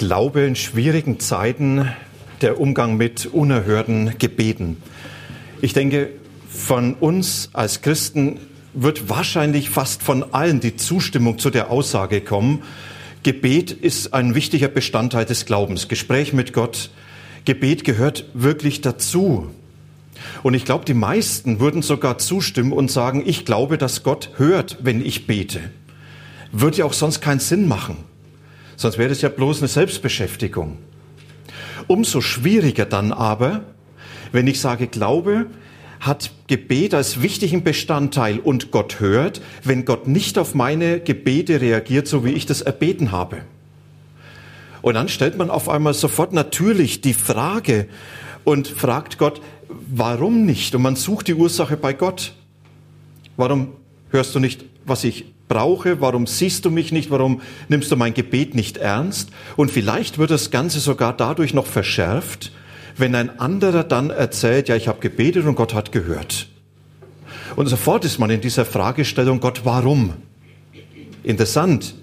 Glaube in schwierigen Zeiten, der Umgang mit unerhörten Gebeten. Ich denke, von uns als Christen wird wahrscheinlich fast von allen die Zustimmung zu der Aussage kommen, Gebet ist ein wichtiger Bestandteil des Glaubens. Gespräch mit Gott, Gebet gehört wirklich dazu. Und ich glaube, die meisten würden sogar zustimmen und sagen, ich glaube, dass Gott hört, wenn ich bete. Würde ja auch sonst keinen Sinn machen. Sonst wäre es ja bloß eine Selbstbeschäftigung. Umso schwieriger dann aber, wenn ich sage, Glaube hat Gebet als wichtigen Bestandteil und Gott hört, wenn Gott nicht auf meine Gebete reagiert, so wie ich das erbeten habe. Und dann stellt man auf einmal sofort natürlich die Frage und fragt Gott, warum nicht? Und man sucht die Ursache bei Gott. Warum hörst du nicht, was ich brauche, warum siehst du mich nicht, warum nimmst du mein Gebet nicht ernst? Und vielleicht wird das Ganze sogar dadurch noch verschärft, wenn ein anderer dann erzählt, ja, ich habe gebetet und Gott hat gehört. Und sofort ist man in dieser Fragestellung, Gott, warum? Interessant.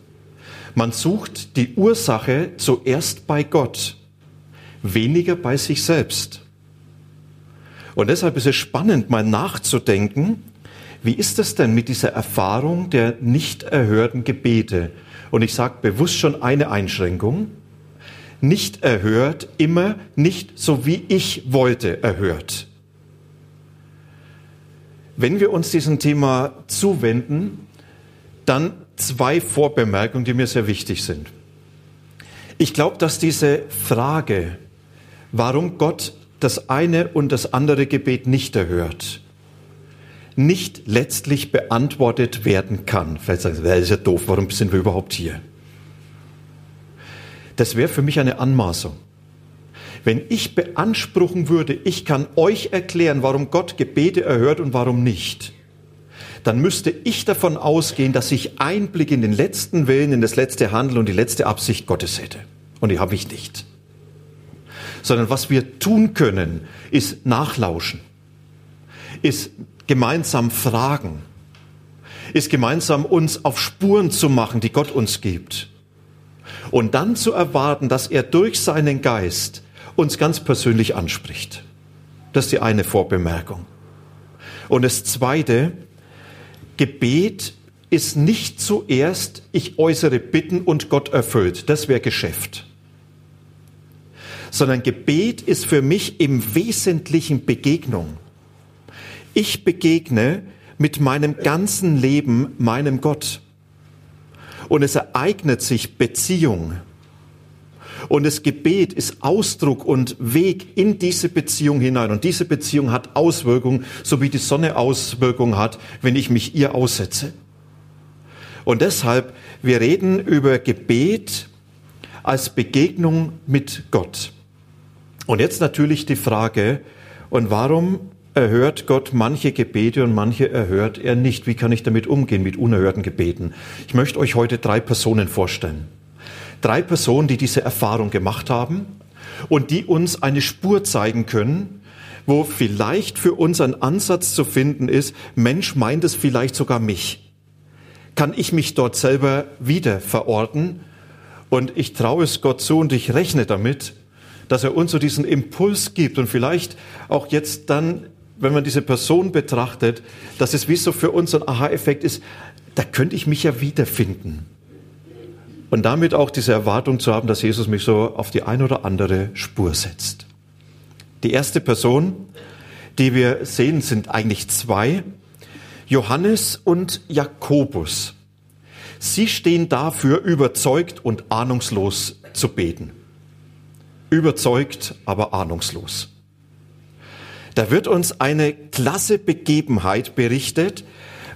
Man sucht die Ursache zuerst bei Gott, weniger bei sich selbst. Und deshalb ist es spannend, mal nachzudenken, wie ist es denn mit dieser Erfahrung der nicht erhörten Gebete? Und ich sage bewusst schon eine Einschränkung. Nicht erhört, immer nicht so wie ich wollte erhört. Wenn wir uns diesem Thema zuwenden, dann zwei Vorbemerkungen, die mir sehr wichtig sind. Ich glaube, dass diese Frage, warum Gott das eine und das andere Gebet nicht erhört, nicht letztlich beantwortet werden kann. Vielleicht sagen Sie, das ist ja doof, warum sind wir überhaupt hier? Das wäre für mich eine Anmaßung. Wenn ich beanspruchen würde, ich kann euch erklären, warum Gott Gebete erhört und warum nicht, dann müsste ich davon ausgehen, dass ich Einblick in den letzten Willen, in das letzte Handeln und die letzte Absicht Gottes hätte. Und die habe ich nicht. Sondern was wir tun können, ist nachlauschen, ist gemeinsam fragen, ist gemeinsam uns auf Spuren zu machen, die Gott uns gibt. Und dann zu erwarten, dass er durch seinen Geist uns ganz persönlich anspricht. Das ist die eine Vorbemerkung. Und das zweite, Gebet ist nicht zuerst, ich äußere Bitten und Gott erfüllt. Das wäre Geschäft. Sondern Gebet ist für mich im Wesentlichen Begegnung. Ich begegne mit meinem ganzen Leben meinem Gott. Und es ereignet sich Beziehung. Und das Gebet ist Ausdruck und Weg in diese Beziehung hinein. Und diese Beziehung hat Auswirkungen, so wie die Sonne Auswirkungen hat, wenn ich mich ihr aussetze. Und deshalb, wir reden über Gebet als Begegnung mit Gott. Und jetzt natürlich die Frage, und warum erhört Gott manche Gebete und manche erhört er nicht. Wie kann ich damit umgehen mit unerhörten Gebeten? Ich möchte euch heute drei Personen vorstellen. Drei Personen, die diese Erfahrung gemacht haben und die uns eine Spur zeigen können, wo vielleicht für uns ein Ansatz zu finden ist, Mensch meint es vielleicht sogar mich. Kann ich mich dort selber wieder verorten? Und ich traue es Gott zu und ich rechne damit, dass er uns so diesen Impuls gibt und vielleicht auch jetzt dann wenn man diese Person betrachtet, dass es wie so für uns ein Aha-Effekt ist, da könnte ich mich ja wiederfinden. Und damit auch diese Erwartung zu haben, dass Jesus mich so auf die eine oder andere Spur setzt. Die erste Person, die wir sehen, sind eigentlich zwei. Johannes und Jakobus. Sie stehen dafür, überzeugt und ahnungslos zu beten. Überzeugt, aber ahnungslos. Da wird uns eine klasse Begebenheit berichtet,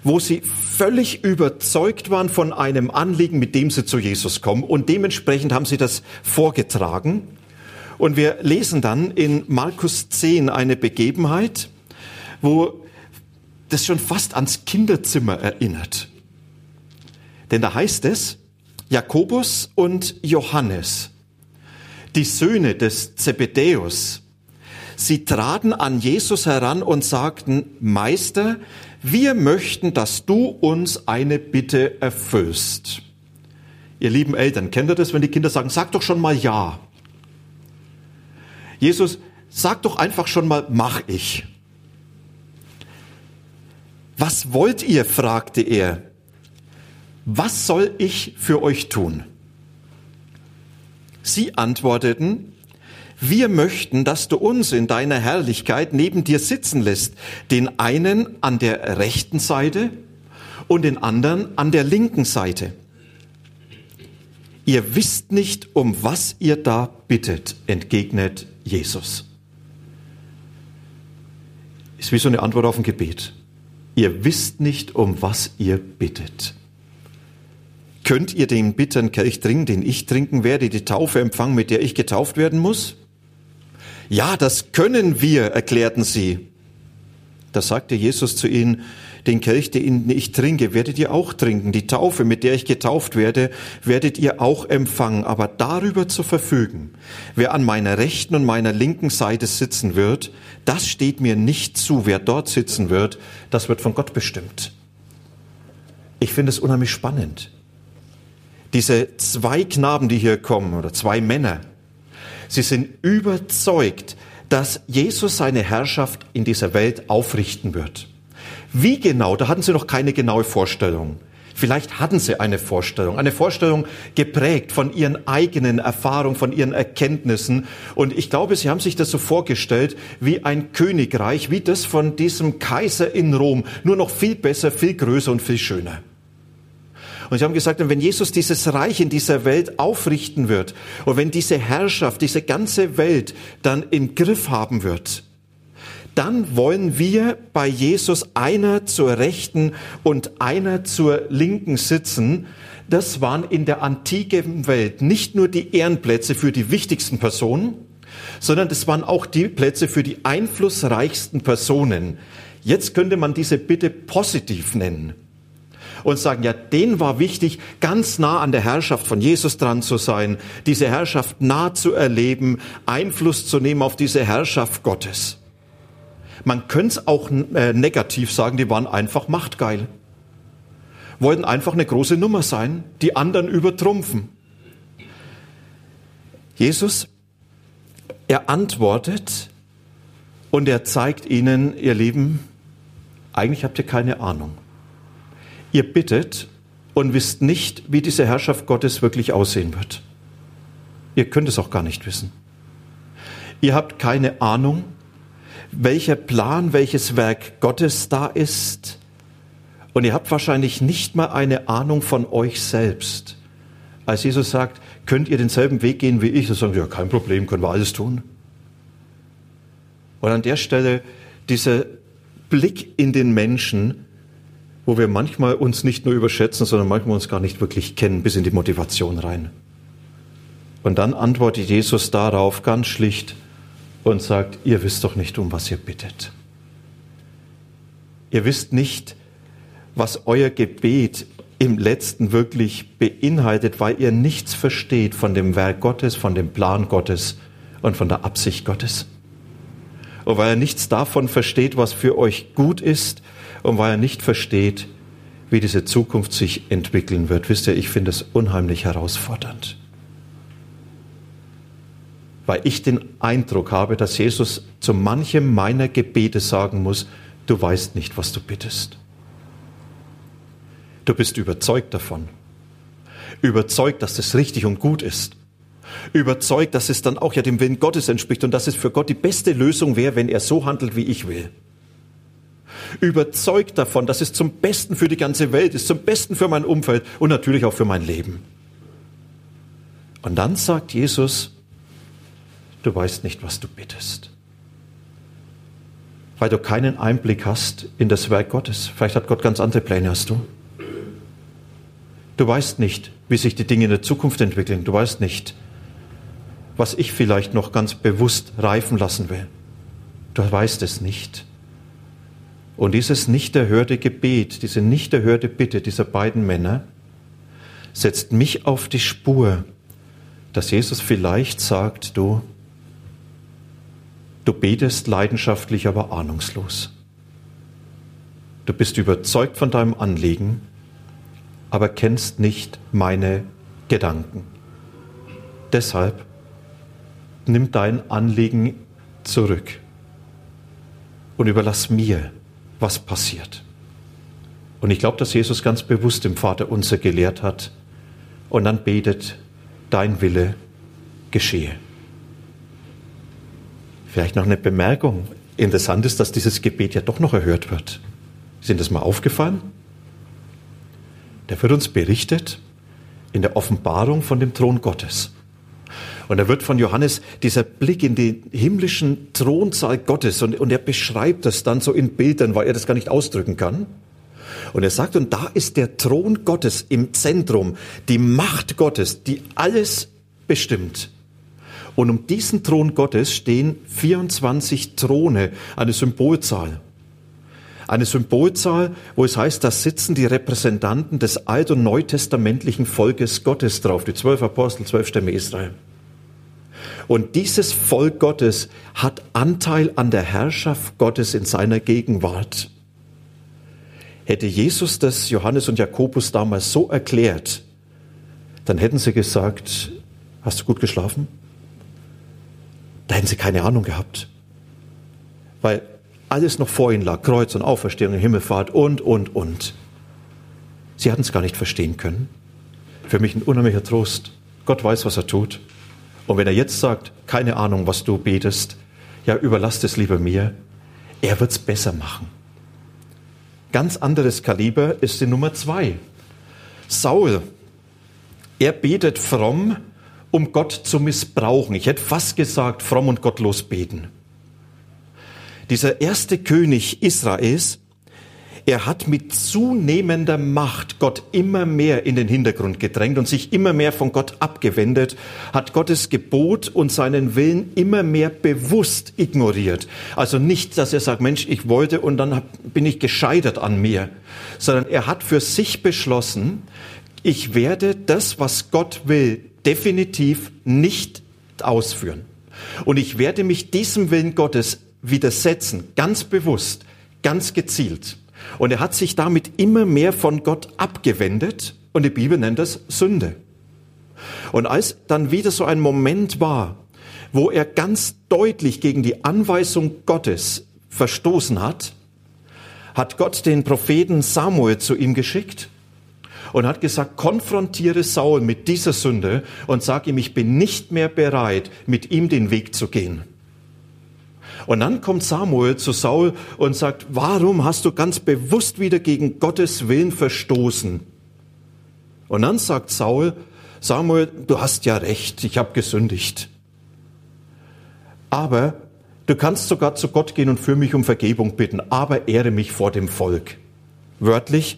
wo sie völlig überzeugt waren von einem Anliegen, mit dem sie zu Jesus kommen. Und dementsprechend haben sie das vorgetragen. Und wir lesen dann in Markus 10 eine Begebenheit, wo das schon fast ans Kinderzimmer erinnert. Denn da heißt es, Jakobus und Johannes, die Söhne des Zebedäus, sie traten an Jesus heran und sagten, Meister, wir möchten, dass du uns eine Bitte erfüllst. Ihr lieben Eltern, kennt ihr das, wenn die Kinder sagen, sag doch schon mal ja. Jesus, sag doch einfach schon mal, mach ich. Was wollt ihr? fragte er. Was soll ich für euch tun? Sie antworteten, wir möchten, dass du uns in deiner Herrlichkeit neben dir sitzen lässt, den einen an der rechten Seite und den anderen an der linken Seite. Ihr wisst nicht, um was ihr da bittet, entgegnet Jesus. Ist wie so eine Antwort auf ein Gebet. Ihr wisst nicht, um was ihr bittet. Könnt ihr den bitteren Kelch trinken, den ich trinken werde, die Taufe empfangen, mit der ich getauft werden muss? Ja, das können wir, erklärten sie. Da sagte Jesus zu ihnen, den Kelch, den ich trinke, werdet ihr auch trinken. Die Taufe, mit der ich getauft werde, werdet ihr auch empfangen. Aber darüber zu verfügen, wer an meiner rechten und meiner linken Seite sitzen wird, das steht mir nicht zu. Wer dort sitzen wird, das wird von Gott bestimmt. Ich finde es unheimlich spannend. Diese zwei Knaben, die hier kommen, oder zwei Männer, Sie sind überzeugt, dass Jesus seine Herrschaft in dieser Welt aufrichten wird. Wie genau, da hatten sie noch keine genaue Vorstellung. Vielleicht hatten sie eine Vorstellung, eine Vorstellung geprägt von ihren eigenen Erfahrungen, von ihren Erkenntnissen. Und ich glaube, sie haben sich das so vorgestellt wie ein Königreich, wie das von diesem Kaiser in Rom, nur noch viel besser, viel größer und viel schöner. Und sie haben gesagt, wenn Jesus dieses Reich in dieser Welt aufrichten wird und wenn diese Herrschaft, diese ganze Welt dann im Griff haben wird, dann wollen wir bei Jesus einer zur Rechten und einer zur Linken sitzen. Das waren in der antiken Welt nicht nur die Ehrenplätze für die wichtigsten Personen, sondern das waren auch die Plätze für die einflussreichsten Personen. Jetzt könnte man diese Bitte positiv nennen und sagen, ja, denen war wichtig, ganz nah an der Herrschaft von Jesus dran zu sein, diese Herrschaft nah zu erleben, Einfluss zu nehmen auf diese Herrschaft Gottes. Man könnte es auch äh, negativ sagen, die waren einfach machtgeil. Wollten einfach eine große Nummer sein, die anderen übertrumpfen. Jesus, er antwortet und er zeigt ihnen, ihr Lieben, eigentlich habt ihr keine Ahnung. Ihr bittet und wisst nicht, wie diese Herrschaft Gottes wirklich aussehen wird. Ihr könnt es auch gar nicht wissen. Ihr habt keine Ahnung, welcher Plan, welches Werk Gottes da ist. Und ihr habt wahrscheinlich nicht mal eine Ahnung von euch selbst. Als Jesus sagt, könnt ihr denselben Weg gehen wie ich, so sagen wir, ja, kein Problem, können wir alles tun. Und an der Stelle dieser Blick in den Menschen, wo wir manchmal uns nicht nur überschätzen, sondern manchmal uns gar nicht wirklich kennen, bis in die Motivation rein. Und dann antwortet Jesus darauf ganz schlicht und sagt, ihr wisst doch nicht, um was ihr bittet. Ihr wisst nicht, was euer Gebet im letzten wirklich beinhaltet, weil ihr nichts versteht von dem Werk Gottes, von dem Plan Gottes und von der Absicht Gottes. Und weil er nichts davon versteht, was für euch gut ist und weil er nicht versteht, wie diese Zukunft sich entwickeln wird. Wisst ihr, ich finde es unheimlich herausfordernd. Weil ich den Eindruck habe, dass Jesus zu manchem meiner Gebete sagen muss, du weißt nicht, was du bittest. Du bist überzeugt davon. Überzeugt, dass das richtig und gut ist. Überzeugt, dass es dann auch ja dem Willen Gottes entspricht und dass es für Gott die beste Lösung wäre, wenn er so handelt, wie ich will überzeugt davon, dass es zum Besten für die ganze Welt ist, zum Besten für mein Umfeld und natürlich auch für mein Leben. Und dann sagt Jesus, du weißt nicht, was du bittest. weil du keinen Einblick hast in das Werk Gottes. Vielleicht hat Gott ganz andere Pläne als du. Du weißt nicht, wie sich die Dinge in der Zukunft entwickeln. Du weißt nicht, was ich vielleicht noch ganz bewusst reifen lassen will. Du weißt es nicht. Und dieses nicht erhörte Gebet, diese nicht erhörte Bitte dieser beiden Männer setzt mich auf die Spur, dass Jesus vielleicht sagt, du, du betest leidenschaftlich, aber ahnungslos. Du bist überzeugt von deinem Anliegen, aber kennst nicht meine Gedanken. Deshalb nimm dein Anliegen zurück und überlass mir, was passiert. Und ich glaube, dass Jesus ganz bewusst im Vater unser gelehrt hat und dann betet, dein Wille geschehe. Vielleicht noch eine Bemerkung. Interessant ist, dass dieses Gebet ja doch noch erhört wird. Ihnen das mal aufgefallen? Der wird uns berichtet in der Offenbarung von dem Thron Gottes. Und da wird von Johannes dieser Blick in den himmlischen Thronsaal Gottes und, und er beschreibt das dann so in Bildern, weil er das gar nicht ausdrücken kann. Und er sagt, und da ist der Thron Gottes im Zentrum, die Macht Gottes, die alles bestimmt. Und um diesen Thron Gottes stehen 24 Throne, eine Symbolzahl. Eine Symbolzahl, wo es heißt, da sitzen die Repräsentanten des alt- und neutestamentlichen Volkes Gottes drauf, die zwölf Apostel, zwölf Stämme Israel. Und dieses Volk Gottes hat Anteil an der Herrschaft Gottes in seiner Gegenwart. Hätte Jesus das Johannes und Jakobus damals so erklärt, dann hätten sie gesagt, hast du gut geschlafen? Da hätten sie keine Ahnung gehabt. Weil alles noch vor ihnen lag, Kreuz und Auferstehung, Himmelfahrt und, und, und. Sie hatten es gar nicht verstehen können. Für mich ein unheimlicher Trost. Gott weiß, was er tut. Und wenn er jetzt sagt, keine Ahnung, was du betest, ja, überlass es lieber mir, er wird es besser machen. Ganz anderes Kaliber ist die Nummer zwei. Saul, er betet fromm, um Gott zu missbrauchen. Ich hätte fast gesagt, fromm und gottlos beten. Dieser erste König Israels, er hat mit zunehmender Macht Gott immer mehr in den Hintergrund gedrängt und sich immer mehr von Gott abgewendet, hat Gottes Gebot und seinen Willen immer mehr bewusst ignoriert. Also nicht, dass er sagt, Mensch, ich wollte und dann bin ich gescheitert an mir, sondern er hat für sich beschlossen, ich werde das, was Gott will, definitiv nicht ausführen. Und ich werde mich diesem Willen Gottes widersetzen, ganz bewusst, ganz gezielt. Und er hat sich damit immer mehr von Gott abgewendet und die Bibel nennt das Sünde. Und als dann wieder so ein Moment war, wo er ganz deutlich gegen die Anweisung Gottes verstoßen hat, hat Gott den Propheten Samuel zu ihm geschickt und hat gesagt, konfrontiere Saul mit dieser Sünde und sag ihm, ich bin nicht mehr bereit, mit ihm den Weg zu gehen. Und dann kommt Samuel zu Saul und sagt, warum hast du ganz bewusst wieder gegen Gottes Willen verstoßen? Und dann sagt Saul, Samuel, du hast ja recht, ich habe gesündigt. Aber du kannst sogar zu Gott gehen und für mich um Vergebung bitten, aber ehre mich vor dem Volk. Wörtlich,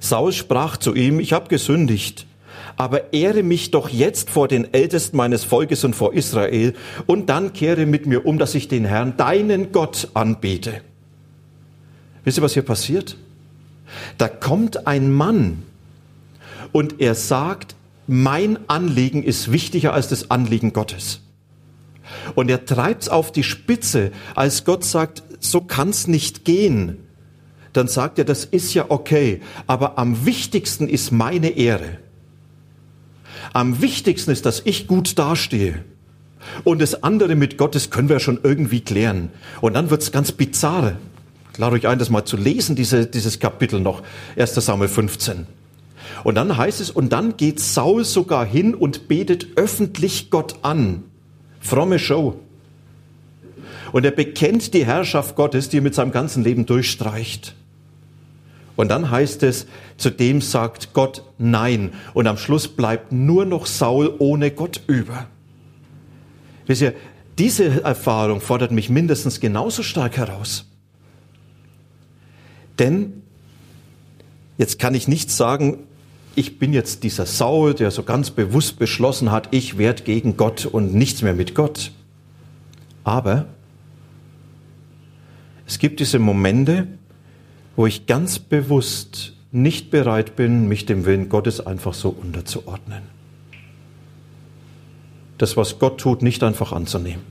Saul sprach zu ihm, ich habe gesündigt aber ehre mich doch jetzt vor den Ältesten meines Volkes und vor Israel und dann kehre mit mir um, dass ich den Herrn, deinen Gott, anbete. Wisst ihr, was hier passiert? Da kommt ein Mann und er sagt, mein Anliegen ist wichtiger als das Anliegen Gottes. Und er treibt's auf die Spitze, als Gott sagt, so kann's nicht gehen. Dann sagt er, das ist ja okay, aber am wichtigsten ist meine Ehre. Am wichtigsten ist, dass ich gut dastehe. Und das andere mit Gottes können wir schon irgendwie klären. Und dann wird's ganz bizarr. Ich lade euch ein, das mal zu lesen, diese, dieses Kapitel noch. 1. Samuel 15. Und dann heißt es, und dann geht Saul sogar hin und betet öffentlich Gott an. Fromme Show. Und er bekennt die Herrschaft Gottes, die er mit seinem ganzen Leben durchstreicht. Und dann heißt es, zudem sagt Gott Nein. Und am Schluss bleibt nur noch Saul ohne Gott über. Wisst ihr, diese Erfahrung fordert mich mindestens genauso stark heraus. Denn jetzt kann ich nicht sagen, ich bin jetzt dieser Saul, der so ganz bewusst beschlossen hat, ich werde gegen Gott und nichts mehr mit Gott. Aber es gibt diese Momente, wo ich ganz bewusst nicht bereit bin, mich dem Willen Gottes einfach so unterzuordnen. Das, was Gott tut, nicht einfach anzunehmen.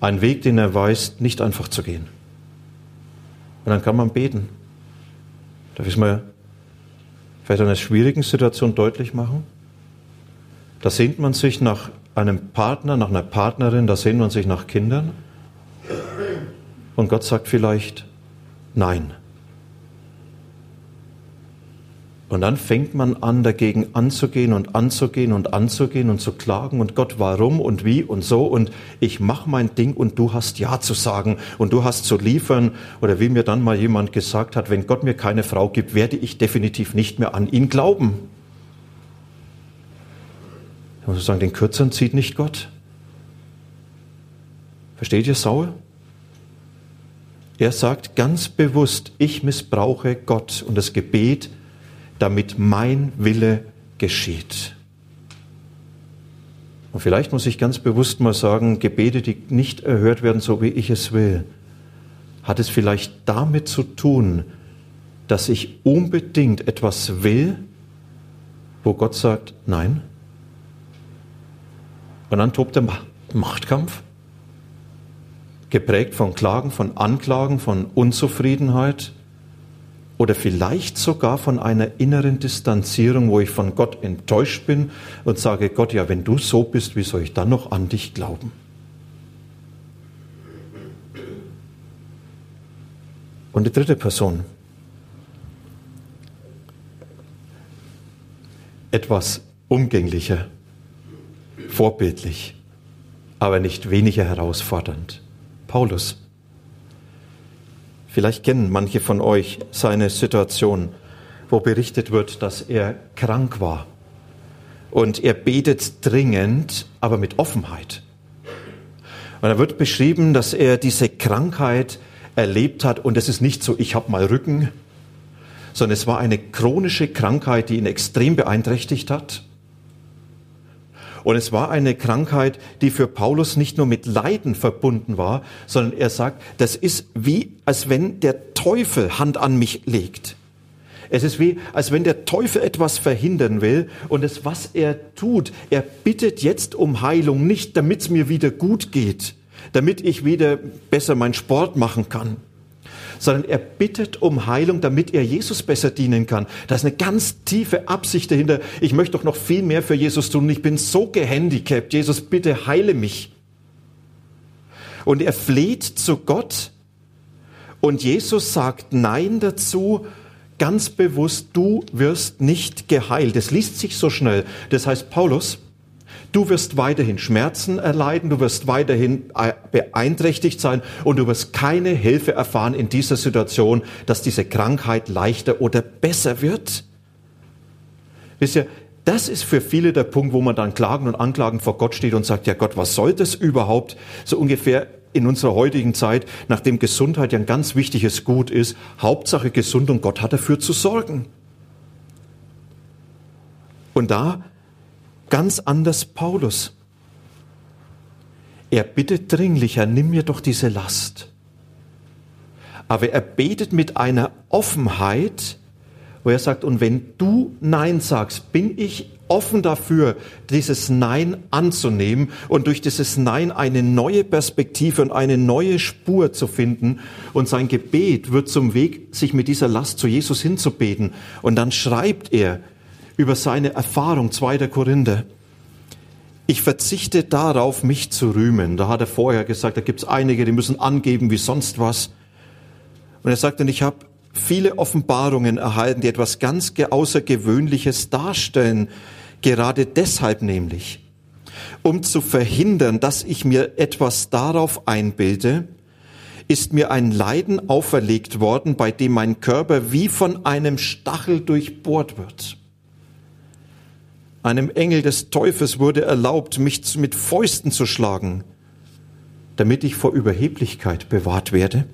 Ein Weg, den er weist, nicht einfach zu gehen. Und dann kann man beten. Darf ich es mal vielleicht in einer schwierigen Situation deutlich machen? Da sehnt man sich nach einem Partner, nach einer Partnerin, da sehnt man sich nach Kindern. Und Gott sagt vielleicht Nein. Und dann fängt man an, dagegen anzugehen und anzugehen und anzugehen und zu klagen und Gott, warum und wie und so und ich mache mein Ding und du hast Ja zu sagen und du hast zu liefern. Oder wie mir dann mal jemand gesagt hat, wenn Gott mir keine Frau gibt, werde ich definitiv nicht mehr an ihn glauben. Ich muss sagen, den Kürzeren zieht nicht Gott. Versteht ihr Saul? Er sagt ganz bewusst, ich missbrauche Gott und das Gebet damit mein Wille geschieht. Und vielleicht muss ich ganz bewusst mal sagen, Gebete, die nicht erhört werden, so wie ich es will, hat es vielleicht damit zu tun, dass ich unbedingt etwas will, wo Gott sagt, nein. Und dann tobt der Machtkampf, geprägt von Klagen, von Anklagen, von Unzufriedenheit, oder vielleicht sogar von einer inneren Distanzierung, wo ich von Gott enttäuscht bin und sage, Gott, ja, wenn du so bist, wie soll ich dann noch an dich glauben? Und die dritte Person. Etwas umgänglicher, vorbildlich, aber nicht weniger herausfordernd. Paulus. Vielleicht kennen manche von euch seine Situation, wo berichtet wird, dass er krank war. Und er betet dringend, aber mit Offenheit. Und da wird beschrieben, dass er diese Krankheit erlebt hat. Und es ist nicht so, ich habe mal Rücken, sondern es war eine chronische Krankheit, die ihn extrem beeinträchtigt hat. Und es war eine Krankheit, die für Paulus nicht nur mit Leiden verbunden war, sondern er sagt, das ist wie, als wenn der Teufel Hand an mich legt. Es ist wie, als wenn der Teufel etwas verhindern will und das, was er tut, er bittet jetzt um Heilung, nicht damit es mir wieder gut geht, damit ich wieder besser meinen Sport machen kann, sondern er bittet um Heilung, damit er Jesus besser dienen kann. Da ist eine ganz tiefe Absicht dahinter. Ich möchte doch noch viel mehr für Jesus tun. Ich bin so gehandicapt. Jesus, bitte heile mich. Und er fleht zu Gott und Jesus sagt Nein dazu, ganz bewusst, du wirst nicht geheilt. Das liest sich so schnell. Das heißt, Paulus, Du wirst weiterhin Schmerzen erleiden, du wirst weiterhin äh, beeinträchtigt sein und du wirst keine Hilfe erfahren in dieser Situation, dass diese Krankheit leichter oder besser wird. Wisst ihr, das ist für viele der Punkt, wo man dann klagen und anklagen vor Gott steht und sagt, ja Gott, was soll das überhaupt? So ungefähr in unserer heutigen Zeit, nachdem Gesundheit ja ein ganz wichtiges Gut ist, Hauptsache gesund und Gott hat dafür zu sorgen. Und da Ganz anders Paulus. Er bittet dringlich, Herr, nimm mir doch diese Last. Aber er betet mit einer Offenheit, wo er sagt, und wenn du Nein sagst, bin ich offen dafür, dieses Nein anzunehmen und durch dieses Nein eine neue Perspektive und eine neue Spur zu finden. Und sein Gebet wird zum Weg, sich mit dieser Last zu Jesus hinzubeten. Und dann schreibt er, über seine Erfahrung, 2. Korinther. Ich verzichte darauf, mich zu rühmen. Da hat er vorher gesagt, da gibt es einige, die müssen angeben wie sonst was. Und er sagt dann, ich habe viele Offenbarungen erhalten, die etwas ganz Außergewöhnliches darstellen. Gerade deshalb nämlich, um zu verhindern, dass ich mir etwas darauf einbilde, ist mir ein Leiden auferlegt worden, bei dem mein Körper wie von einem Stachel durchbohrt wird. Einem Engel des Teufels wurde erlaubt, mich mit Fäusten zu schlagen, damit ich vor Überheblichkeit bewahrt werde.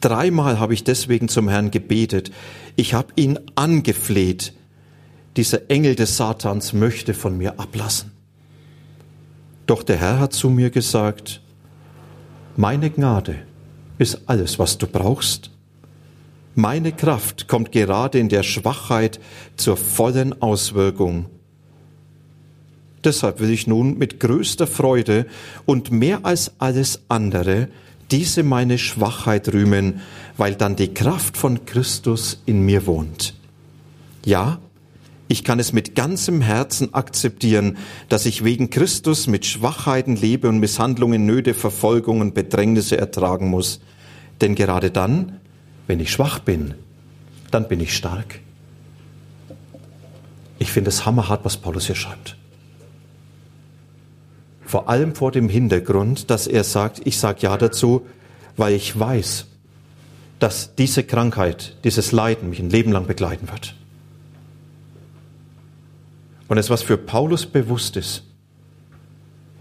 Dreimal habe ich deswegen zum Herrn gebetet. Ich habe ihn angefleht. Dieser Engel des Satans möchte von mir ablassen. Doch der Herr hat zu mir gesagt, meine Gnade ist alles, was du brauchst. Meine Kraft kommt gerade in der Schwachheit zur vollen Auswirkung. Deshalb will ich nun mit größter Freude und mehr als alles andere diese meine Schwachheit rühmen, weil dann die Kraft von Christus in mir wohnt. Ja, ich kann es mit ganzem Herzen akzeptieren, dass ich wegen Christus mit Schwachheiten lebe und Misshandlungen, Nöte, Verfolgungen, Bedrängnisse ertragen muss. Denn gerade dann, wenn ich schwach bin, dann bin ich stark. Ich finde es hammerhart, was Paulus hier schreibt. Vor allem vor dem Hintergrund, dass er sagt, ich sage ja dazu, weil ich weiß, dass diese Krankheit, dieses Leiden mich ein Leben lang begleiten wird. Und es was für Paulus bewusst ist.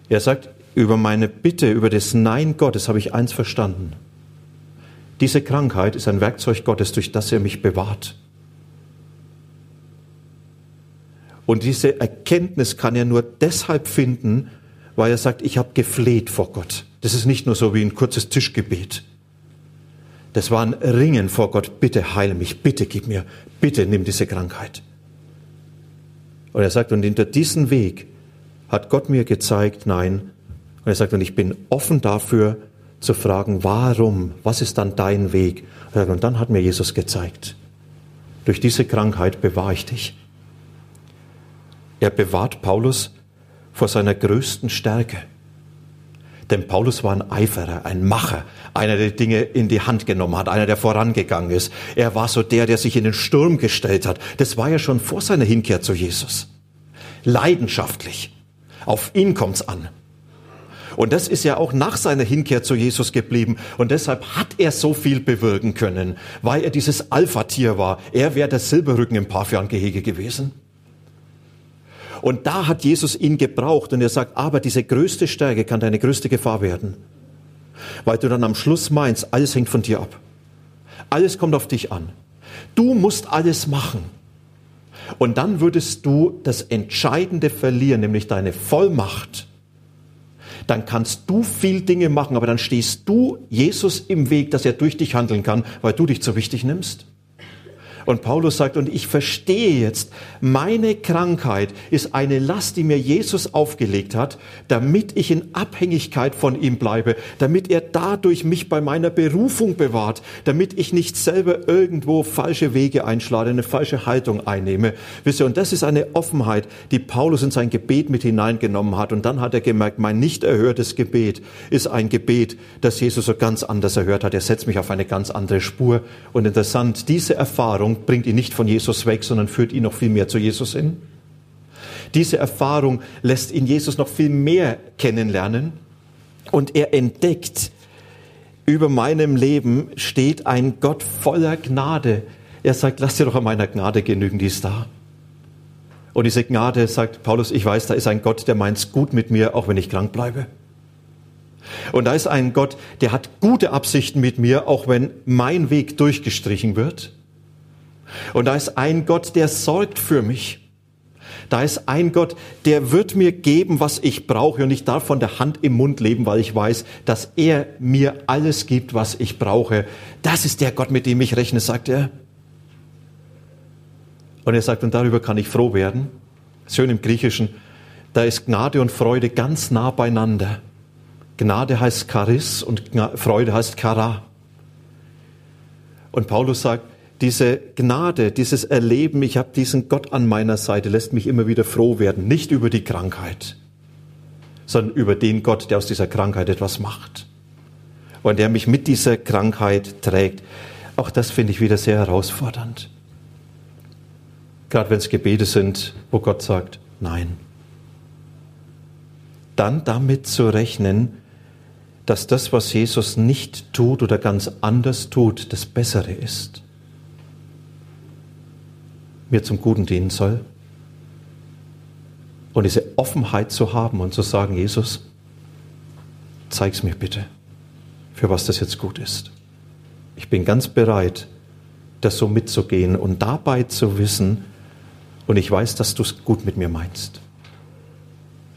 Er sagt, über meine Bitte, über das Nein Gottes habe ich eins verstanden. Diese Krankheit ist ein Werkzeug Gottes, durch das er mich bewahrt. Und diese Erkenntnis kann er nur deshalb finden, weil er sagt, ich habe gefleht vor Gott. Das ist nicht nur so wie ein kurzes Tischgebet. Das war ein Ringen vor Gott. Bitte heile mich, bitte gib mir, bitte nimm diese Krankheit. Und er sagt, und hinter diesem Weg hat Gott mir gezeigt, nein. Und er sagt, und ich bin offen dafür zu fragen, warum, was ist dann dein Weg? Und dann hat mir Jesus gezeigt, durch diese Krankheit bewahre ich dich. Er bewahrt Paulus vor seiner größten Stärke. Denn Paulus war ein Eiferer, ein Macher, einer, der Dinge in die Hand genommen hat, einer, der vorangegangen ist. Er war so der, der sich in den Sturm gestellt hat. Das war ja schon vor seiner Hinkehr zu Jesus. Leidenschaftlich. Auf ihn kommt's an. Und das ist ja auch nach seiner Hinkehr zu Jesus geblieben. Und deshalb hat er so viel bewirken können, weil er dieses Alpha-Tier war. Er wäre der Silberrücken im Pavian-Gehege gewesen. Und da hat Jesus ihn gebraucht und er sagt, aber diese größte Stärke kann deine größte Gefahr werden. Weil du dann am Schluss meinst, alles hängt von dir ab. Alles kommt auf dich an. Du musst alles machen. Und dann würdest du das Entscheidende verlieren, nämlich deine Vollmacht. Dann kannst du viel Dinge machen, aber dann stehst du Jesus im Weg, dass er durch dich handeln kann, weil du dich zu wichtig nimmst. Und Paulus sagt, und ich verstehe jetzt, meine Krankheit ist eine Last, die mir Jesus aufgelegt hat, damit ich in Abhängigkeit von ihm bleibe, damit er dadurch mich bei meiner Berufung bewahrt, damit ich nicht selber irgendwo falsche Wege einschlage, eine falsche Haltung einnehme. Wisst ihr, und das ist eine Offenheit, die Paulus in sein Gebet mit hineingenommen hat. Und dann hat er gemerkt, mein nicht erhörtes Gebet ist ein Gebet, das Jesus so ganz anders erhört hat. Er setzt mich auf eine ganz andere Spur. Und interessant, diese Erfahrung Erfahrung bringt ihn nicht von Jesus weg, sondern führt ihn noch viel mehr zu Jesus hin. Diese Erfahrung lässt ihn Jesus noch viel mehr kennenlernen und er entdeckt, über meinem Leben steht ein Gott voller Gnade. Er sagt, lass dir doch an meiner Gnade genügen, die ist da. Und diese Gnade, sagt Paulus, ich weiß, da ist ein Gott, der meint's gut mit mir, auch wenn ich krank bleibe. Und da ist ein Gott, der hat gute Absichten mit mir, auch wenn mein Weg durchgestrichen wird. Und da ist ein Gott, der sorgt für mich. Da ist ein Gott, der wird mir geben, was ich brauche. Und ich darf von der Hand im Mund leben, weil ich weiß, dass er mir alles gibt, was ich brauche. Das ist der Gott, mit dem ich rechne, sagt er. Und er sagt, und darüber kann ich froh werden. Schön im Griechischen. Da ist Gnade und Freude ganz nah beieinander. Gnade heißt Charis und Freude heißt Chara. Und Paulus sagt, diese Gnade, dieses Erleben, ich habe diesen Gott an meiner Seite, lässt mich immer wieder froh werden. Nicht über die Krankheit, sondern über den Gott, der aus dieser Krankheit etwas macht. Und der mich mit dieser Krankheit trägt. Auch das finde ich wieder sehr herausfordernd. Gerade wenn es Gebete sind, wo Gott sagt, nein. Dann damit zu rechnen, dass das, was Jesus nicht tut oder ganz anders tut, das Bessere ist mir zum Guten dienen soll. Und diese Offenheit zu haben und zu sagen, Jesus, zeig's mir bitte, für was das jetzt gut ist. Ich bin ganz bereit, das so mitzugehen und dabei zu wissen, und ich weiß, dass du es gut mit mir meinst.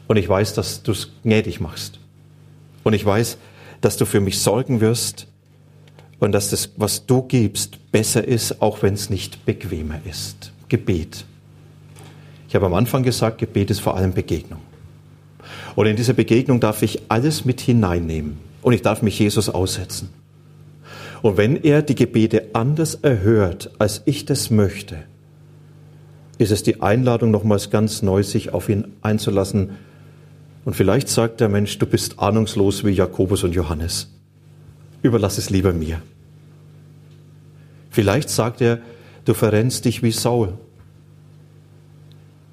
Und ich weiß, dass du es gnädig machst. Und ich weiß, dass du für mich sorgen wirst und dass das, was du gibst, besser ist, auch wenn es nicht bequemer ist. Gebet. Ich habe am Anfang gesagt, Gebet ist vor allem Begegnung. Und in dieser Begegnung darf ich alles mit hineinnehmen und ich darf mich Jesus aussetzen. Und wenn er die Gebete anders erhört, als ich das möchte, ist es die Einladung, nochmals ganz neu sich auf ihn einzulassen. Und vielleicht sagt der Mensch, du bist ahnungslos wie Jakobus und Johannes. Überlass es lieber mir. Vielleicht sagt er, du verrennst dich wie Saul.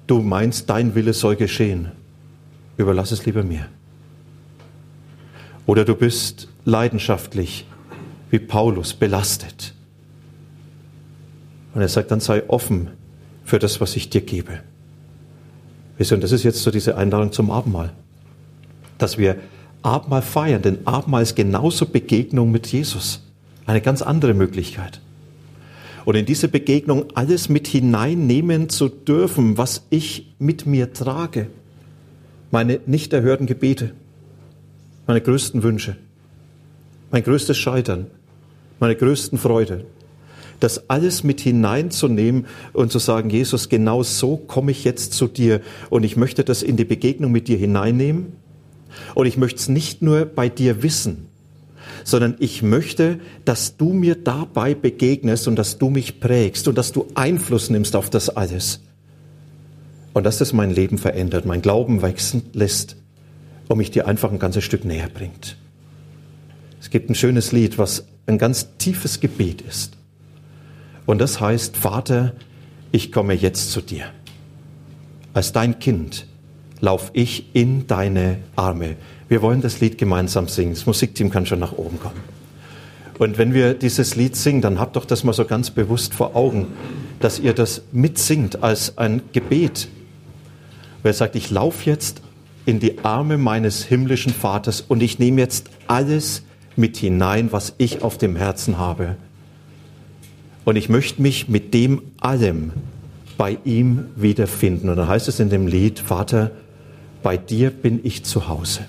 Du meinst, dein Wille soll geschehen. Überlass es lieber mir. Oder du bist leidenschaftlich wie Paulus belastet. Und er sagt, dann sei offen für das, was ich dir gebe. Und das ist jetzt so diese Einladung zum Abendmahl. Dass wir Abendmahl feiern, denn Abendmahl ist genauso Begegnung mit Jesus. Eine ganz andere Möglichkeit. Und in diese Begegnung alles mit hineinnehmen zu dürfen, was ich mit mir trage. Meine nicht erhörten Gebete, meine größten Wünsche, mein größtes Scheitern, meine größten Freude, das alles mit hineinzunehmen und zu sagen, Jesus, genau so komme ich jetzt zu dir und ich möchte das in die Begegnung mit dir hineinnehmen und ich möchte es nicht nur bei dir wissen, sondern ich möchte, dass du mir dabei begegnest und dass du mich prägst und dass du Einfluss nimmst auf das alles. Und dass das mein Leben verändert, mein Glauben wachsen lässt und mich dir einfach ein ganzes Stück näher bringt. Es gibt ein schönes Lied, was ein ganz tiefes Gebet ist. Und das heißt, Vater, ich komme jetzt zu dir. Als dein Kind lauf ich in deine Arme. Wir wollen das Lied gemeinsam singen. Das Musikteam kann schon nach oben kommen. Und wenn wir dieses Lied singen, dann habt doch das mal so ganz bewusst vor Augen, dass ihr das mitsingt als ein Gebet. Wer sagt, ich laufe jetzt in die Arme meines himmlischen Vaters und ich nehme jetzt alles mit hinein, was ich auf dem Herzen habe. Und ich möchte mich mit dem allem bei ihm wiederfinden. Und dann heißt es in dem Lied, Vater, bei dir bin ich zu Hause.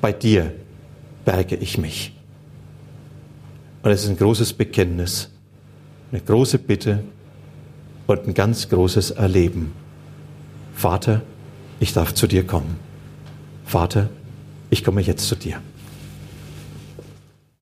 Bei dir berge ich mich. Und es ist ein großes Bekenntnis, eine große Bitte und ein ganz großes Erleben. Vater, ich darf zu dir kommen. Vater, ich komme jetzt zu dir.